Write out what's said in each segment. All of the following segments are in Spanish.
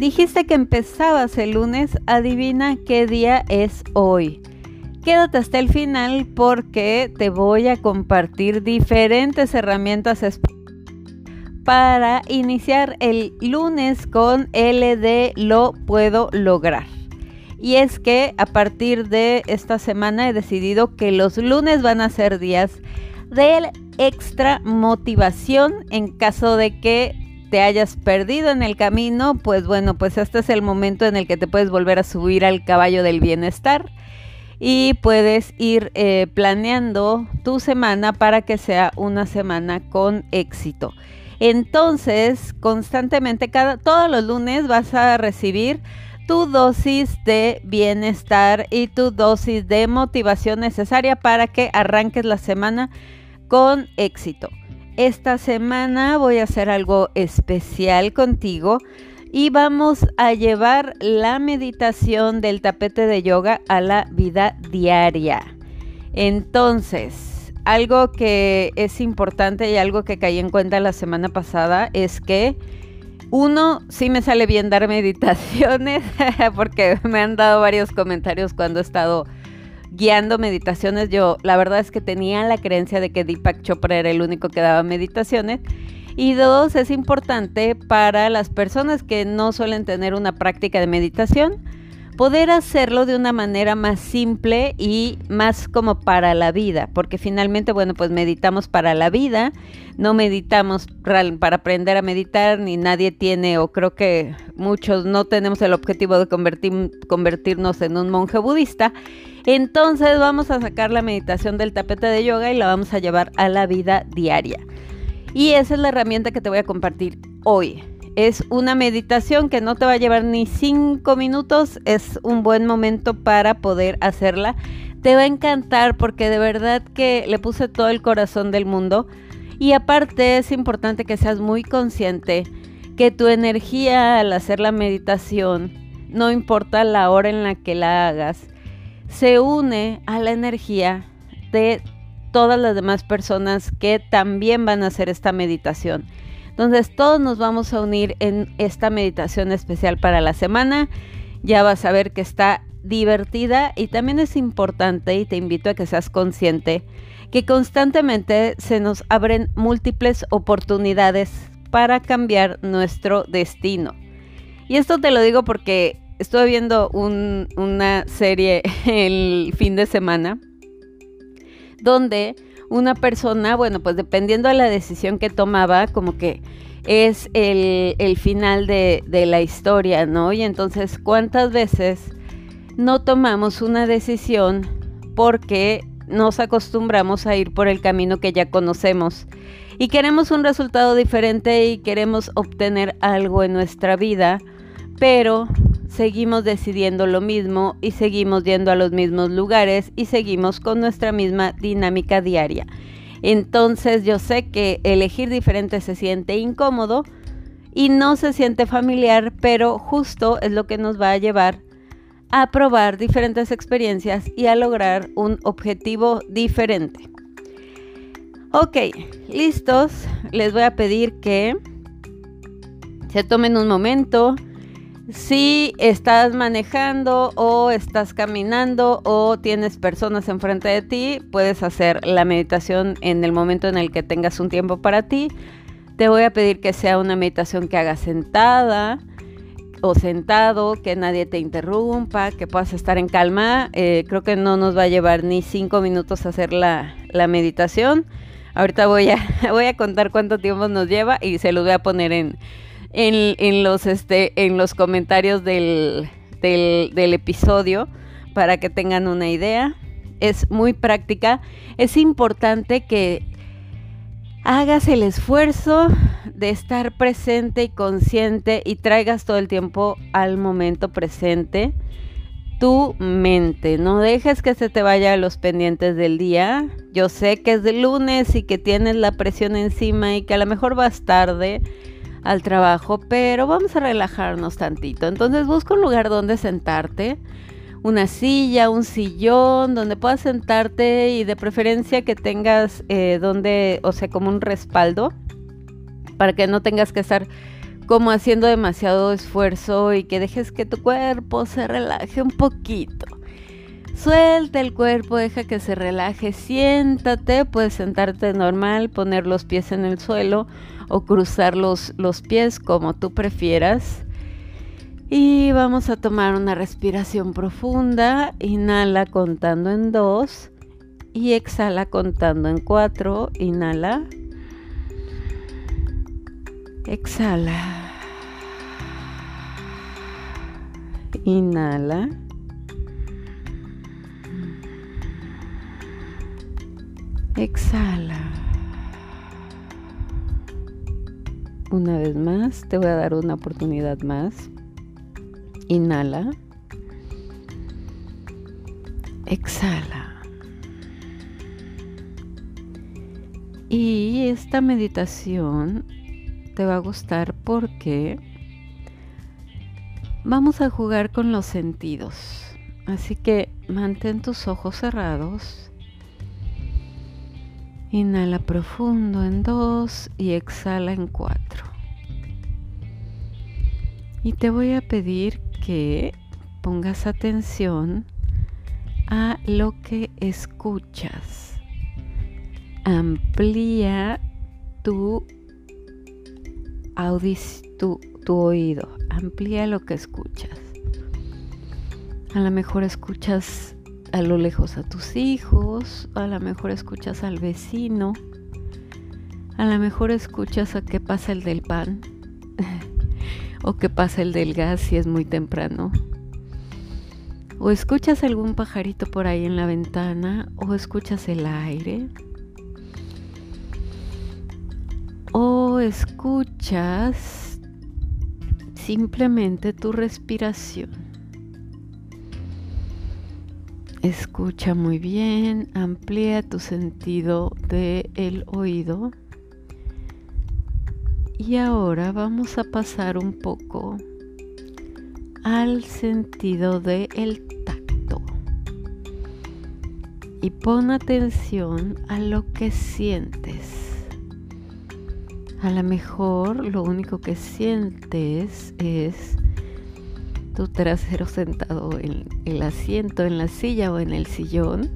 dijiste que empezabas el lunes, adivina qué día es hoy. Quédate hasta el final porque te voy a compartir diferentes herramientas para iniciar el lunes con LD Lo Puedo Lograr. Y es que a partir de esta semana he decidido que los lunes van a ser días de extra motivación en caso de que te hayas perdido en el camino, pues bueno, pues este es el momento en el que te puedes volver a subir al caballo del bienestar y puedes ir eh, planeando tu semana para que sea una semana con éxito. Entonces, constantemente, cada, todos los lunes vas a recibir tu dosis de bienestar y tu dosis de motivación necesaria para que arranques la semana con éxito. Esta semana voy a hacer algo especial contigo y vamos a llevar la meditación del tapete de yoga a la vida diaria. Entonces, algo que es importante y algo que caí en cuenta la semana pasada es que uno, sí me sale bien dar meditaciones porque me han dado varios comentarios cuando he estado guiando meditaciones. Yo la verdad es que tenía la creencia de que Deepak Chopra era el único que daba meditaciones y dos, es importante para las personas que no suelen tener una práctica de meditación, poder hacerlo de una manera más simple y más como para la vida, porque finalmente, bueno, pues meditamos para la vida, no meditamos para aprender a meditar, ni nadie tiene, o creo que muchos no tenemos el objetivo de convertir, convertirnos en un monje budista. Entonces vamos a sacar la meditación del tapete de yoga y la vamos a llevar a la vida diaria. Y esa es la herramienta que te voy a compartir hoy. Es una meditación que no te va a llevar ni cinco minutos. Es un buen momento para poder hacerla. Te va a encantar porque de verdad que le puse todo el corazón del mundo. Y aparte es importante que seas muy consciente que tu energía al hacer la meditación, no importa la hora en la que la hagas, se une a la energía de todas las demás personas que también van a hacer esta meditación. Entonces todos nos vamos a unir en esta meditación especial para la semana. Ya vas a ver que está divertida y también es importante y te invito a que seas consciente que constantemente se nos abren múltiples oportunidades para cambiar nuestro destino. Y esto te lo digo porque estuve viendo una serie el fin de semana donde una persona, bueno, pues dependiendo de la decisión que tomaba, como que es el, final de, de la historia, ¿no? Y entonces, ¿cuántas veces no tomamos una decisión porque nos acostumbramos a ir por el camino que ya conocemos y queremos un resultado diferente y queremos obtener algo en nuestra vida, pero seguimos decidiendo lo mismo y seguimos yendo a los mismos lugares y seguimos con nuestra misma dinámica diaria. Entonces yo sé que elegir diferente se siente incómodo y no se siente familiar, pero justo es lo que nos va a llevar a probar diferentes experiencias y a lograr un objetivo diferente. Ok, listos. Les voy a pedir que se tomen un momento, si estás manejando o estás caminando o tienes personas enfrente de ti, puedes hacer la meditación en el momento en el que tengas un tiempo para ti. Te voy a pedir que sea una meditación que hagas sentada o sentado, que nadie te interrumpa, que puedas estar en calma. Eh, creo que no nos va a llevar ni cinco minutos hacer la, meditación. Ahorita voy a, voy a contar cuánto tiempo nos lleva y se los voy a poner en, en, los, este, en los comentarios del, del, episodio para que tengan una idea. Es muy práctica. Es importante que hagas el esfuerzo de estar presente y consciente y traigas todo el tiempo al momento presente tu mente. No dejes que se te vaya a los pendientes del día. Yo sé que es de lunes y que tienes la presión encima y que a lo mejor vas tarde al trabajo, pero vamos a relajarnos tantito. Entonces busca un lugar donde sentarte, una silla, un sillón, donde puedas sentarte y de preferencia que tengas eh, donde, o sea, como un respaldo, para que no tengas que estar como haciendo demasiado esfuerzo y que dejes que tu cuerpo se relaje un poquito. Suelta el cuerpo, deja que se relaje, siéntate, puedes sentarte normal, poner los pies en el suelo o cruzar los, los pies como tú prefieras. Y vamos a tomar una respiración profunda. Inhala contando en dos y exhala contando en cuatro. Inhala. Exhala. Inhala. Exhala. Una vez más, te voy a dar una oportunidad más. Inhala. Exhala. Y esta meditación te va a gustar porque vamos a jugar con los sentidos. Así que mantén tus ojos cerrados Inhala profundo en dos y exhala en cuatro. Y te voy a pedir que pongas atención a lo que escuchas. Amplía tu, tu, tu oído, amplía lo que escuchas. A lo mejor escuchas a lo lejos a tus hijos, a lo mejor escuchas al vecino, a lo mejor escuchas a qué pasa el del pan o qué pasa el del gas si es muy temprano. O escuchas algún pajarito por ahí en la ventana o escuchas el aire. O escuchas simplemente tu respiración. Escucha muy bien, amplía tu sentido del el oído. Y ahora vamos a pasar un poco al sentido del el tacto. Y pon atención a lo que sientes. A lo mejor lo único que sientes es trasero sentado en el asiento, en la silla o en el sillón.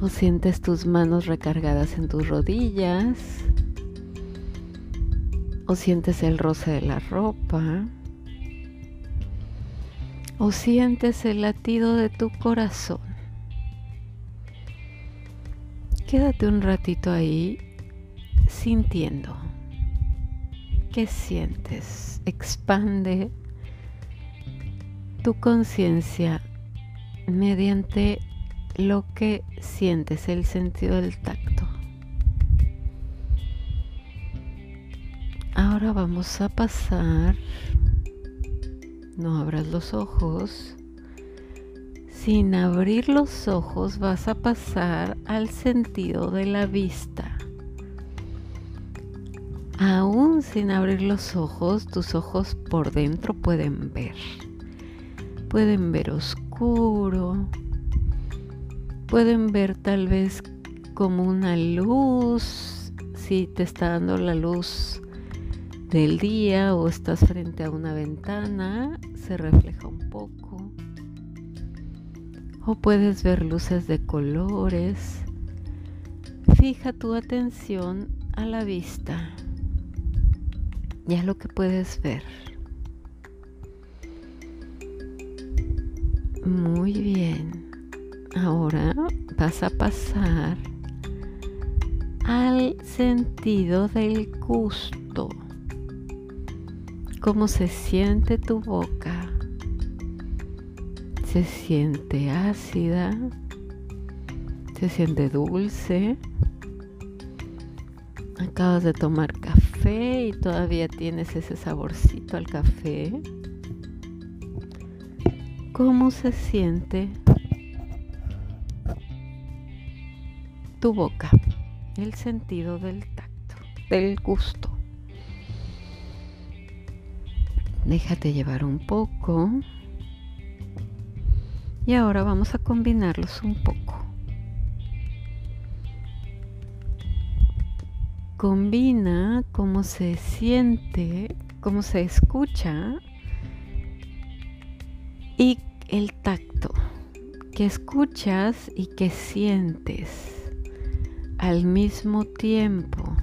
O sientes tus manos recargadas en tus rodillas. O sientes el roce de la ropa. O sientes el latido de tu corazón. Quédate un ratito ahí sintiendo. ¿Qué sientes? Expande tu conciencia mediante lo que sientes, el sentido del tacto. Ahora vamos a pasar, no abras los ojos, sin abrir los ojos vas a pasar al sentido de la vista. Aún sin abrir los ojos, tus ojos por dentro pueden ver pueden ver oscuro, pueden ver tal vez como una luz, si te está dando la luz del día o estás frente a una ventana, se refleja un poco. O puedes ver luces de colores. Fija tu atención a la vista y a lo que puedes ver. Muy bien. Ahora vas a pasar al sentido del gusto. ¿Cómo se siente tu boca? ¿Se siente ácida? ¿Se siente dulce? Acabas de tomar café y todavía tienes ese saborcito al café. ¿Cómo se siente tu boca? El sentido del tacto, del gusto. Déjate llevar un poco. Y ahora vamos a combinarlos un poco. combina cómo se siente, cómo se escucha y el tacto, que escuchas y que sientes al mismo tiempo.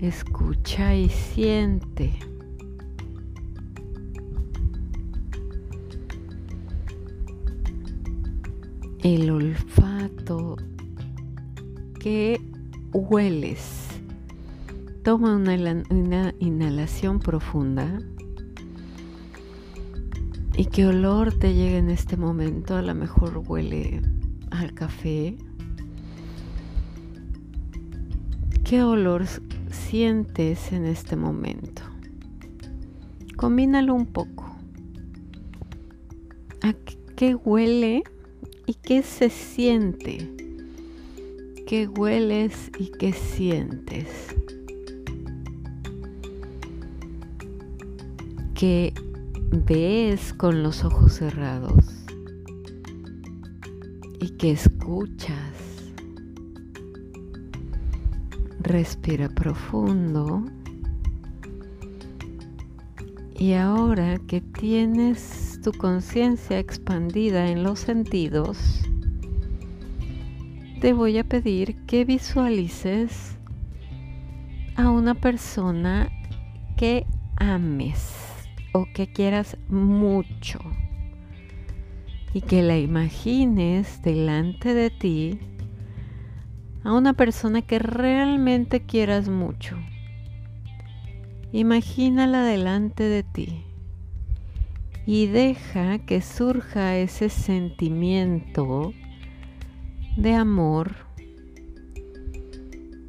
Escucha y siente. El olfato que hueles. Toma una, inhalación profunda. ¿Y qué olor te llega en este momento? A lo mejor huele al café. ¿Qué olor sientes en este momento? Combínalo un poco. ¿A qué huele y qué se siente? ¿Qué hueles y qué sientes? ¿Qué ves con los ojos cerrados? ¿Y qué escuchas? Respira profundo. Y ahora que tienes tu conciencia expandida en los sentidos, te voy a pedir que visualices a una persona que ames o que quieras mucho y que la imagines delante de ti a una persona que realmente quieras mucho. Imagínala delante de ti y deja que surja ese sentimiento de amor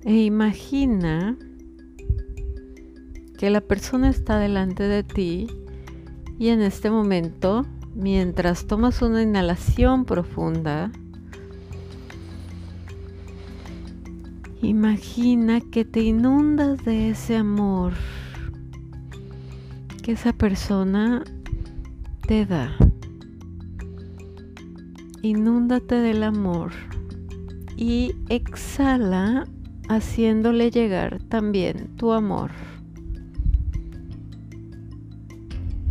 e imagina que la persona está delante de ti y en este momento, mientras tomas una inhalación profunda, imagina que te inundas de ese amor que esa persona te da. Inúndate del amor y exhala haciéndole llegar también tu amor.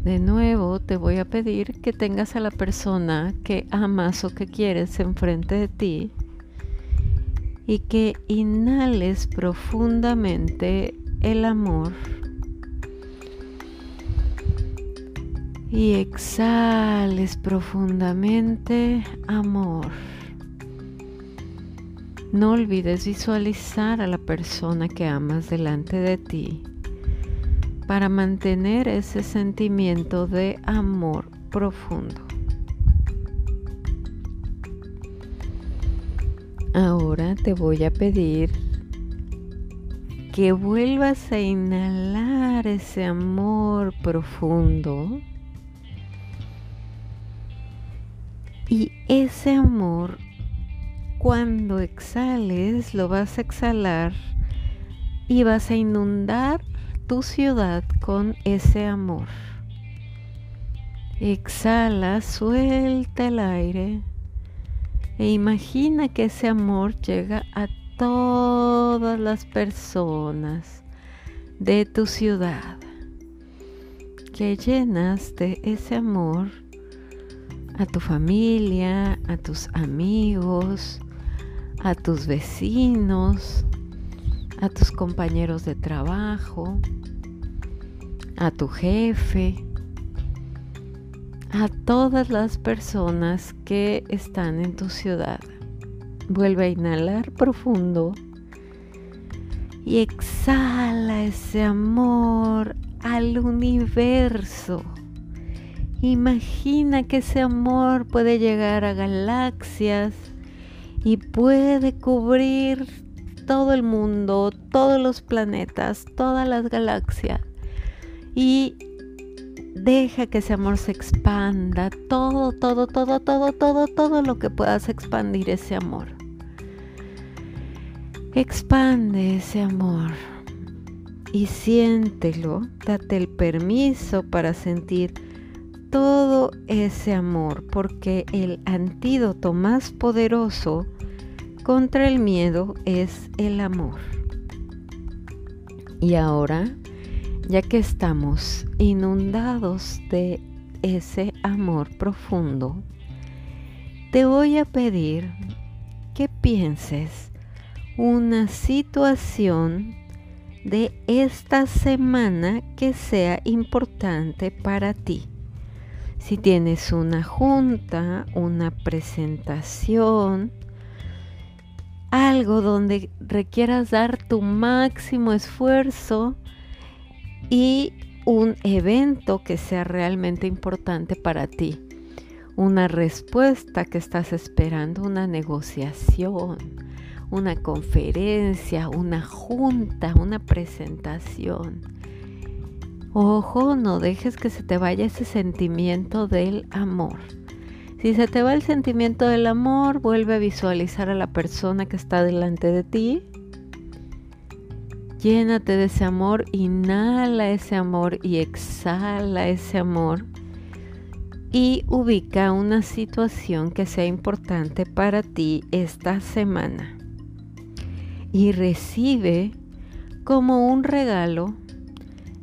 De nuevo te voy a pedir que tengas a la persona que amas o que quieres enfrente de ti y que inhales profundamente el amor y exhales profundamente amor. No olvides visualizar a la persona que amas delante de ti para mantener ese sentimiento de amor profundo. Ahora te voy a pedir que vuelvas a inhalar ese amor profundo Y ese amor, cuando exhales, lo vas a exhalar y vas a inundar tu ciudad con ese amor. Exhala, suelta el aire e imagina que ese amor llega a todas las personas de tu ciudad, que llenas de ese amor a tu familia, a tus amigos, a tus vecinos, a tus compañeros de trabajo, a tu jefe, a todas las personas que están en tu ciudad. Vuelve a inhalar profundo y exhala ese amor al universo Imagina que ese amor puede llegar a galaxias y puede cubrir todo el mundo, todos los planetas, todas las galaxias. Y deja que ese amor se expanda, todo, todo, todo, todo, todo, todo lo que puedas expandir ese amor. Expande ese amor y siéntelo, date el permiso para sentir todo ese amor, porque el antídoto más poderoso contra el miedo es el amor. Y ahora, ya que estamos inundados de ese amor profundo, te voy a pedir que pienses una situación de esta semana que sea importante para ti. Si tienes una junta, una presentación, algo donde requieras dar tu máximo esfuerzo y un evento que sea realmente importante para ti. Una respuesta que estás esperando, una negociación, una conferencia, una junta, una presentación. Ojo, no dejes que se te vaya ese sentimiento del amor. Si se te va el sentimiento del amor, vuelve a visualizar a la persona que está delante de ti. Llénate de ese amor, inhala ese amor y exhala ese amor. Y ubica una situación que sea importante para ti esta semana y recibe como un regalo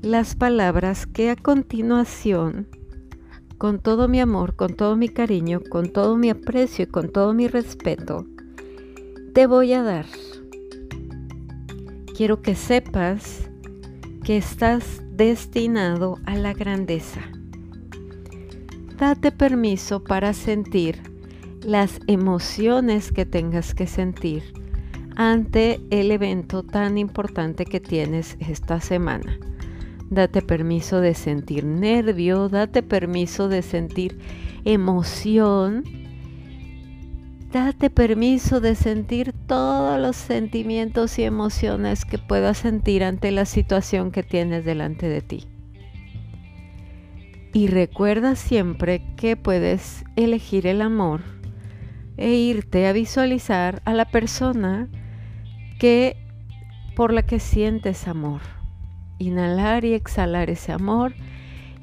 las palabras que a continuación, con todo mi amor, con todo mi cariño, con todo mi aprecio y con todo mi respeto, te voy a dar. Quiero que sepas que estás destinado a la grandeza. Date permiso para sentir las emociones que tengas que sentir ante el evento tan importante que tienes esta semana. Date permiso de sentir nervio, date permiso de sentir emoción, date permiso de sentir todos los sentimientos y emociones que puedas sentir ante la situación que tienes delante de ti. Y recuerda siempre que puedes elegir el amor e irte a visualizar a la persona que por la que sientes amor. Inhalar y exhalar ese amor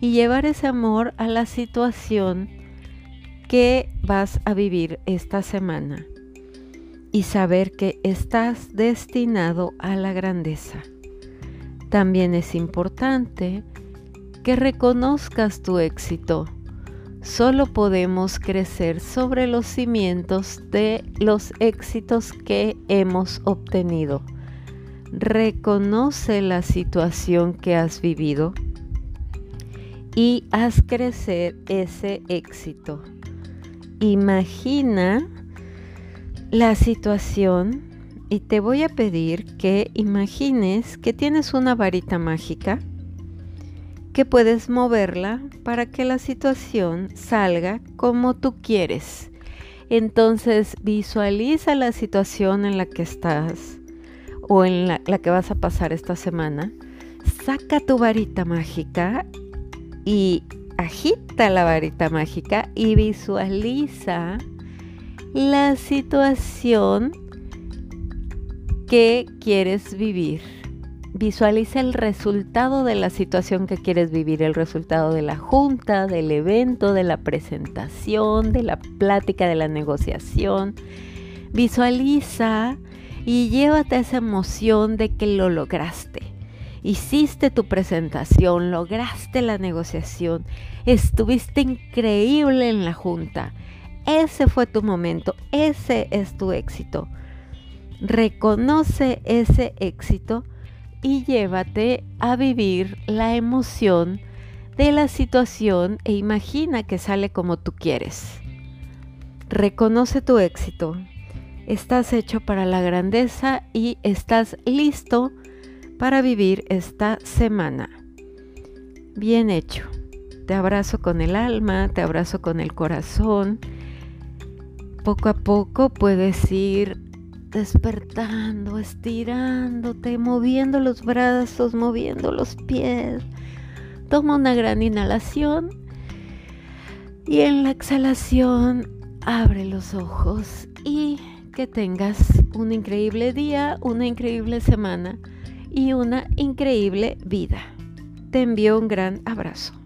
y llevar ese amor a la situación que vas a vivir esta semana y saber que estás destinado a la grandeza. También es importante que reconozcas tu éxito solo podemos crecer sobre los cimientos de los éxitos que hemos obtenido. Reconoce la situación que has vivido y haz crecer ese éxito. Imagina la situación y te voy a pedir que imagines que tienes una varita mágica que puedes moverla para que la situación salga como tú quieres. Entonces visualiza la situación en la que estás o en la, que vas a pasar esta semana. Saca tu varita mágica y agita la varita mágica y visualiza la situación que quieres vivir Visualiza el resultado de la situación que quieres vivir, el resultado de la junta, del evento, de la presentación, de la plática, de la negociación. Visualiza y llévate esa emoción de que lo lograste. Hiciste tu presentación, lograste la negociación, estuviste increíble en la junta. Ese fue tu momento, ese es tu éxito. Reconoce ese éxito y llévate a vivir la emoción de la situación e imagina que sale como tú quieres. Reconoce tu éxito. Estás hecho para la grandeza y estás listo para vivir esta semana. Bien hecho. Te abrazo con el alma, te abrazo con el corazón. Poco a poco puedes ir despertando, estirándote, moviendo los brazos, moviendo los pies. Toma una gran inhalación y en la exhalación abre los ojos y que tengas un increíble día, una increíble semana y una increíble vida. Te envío un gran abrazo.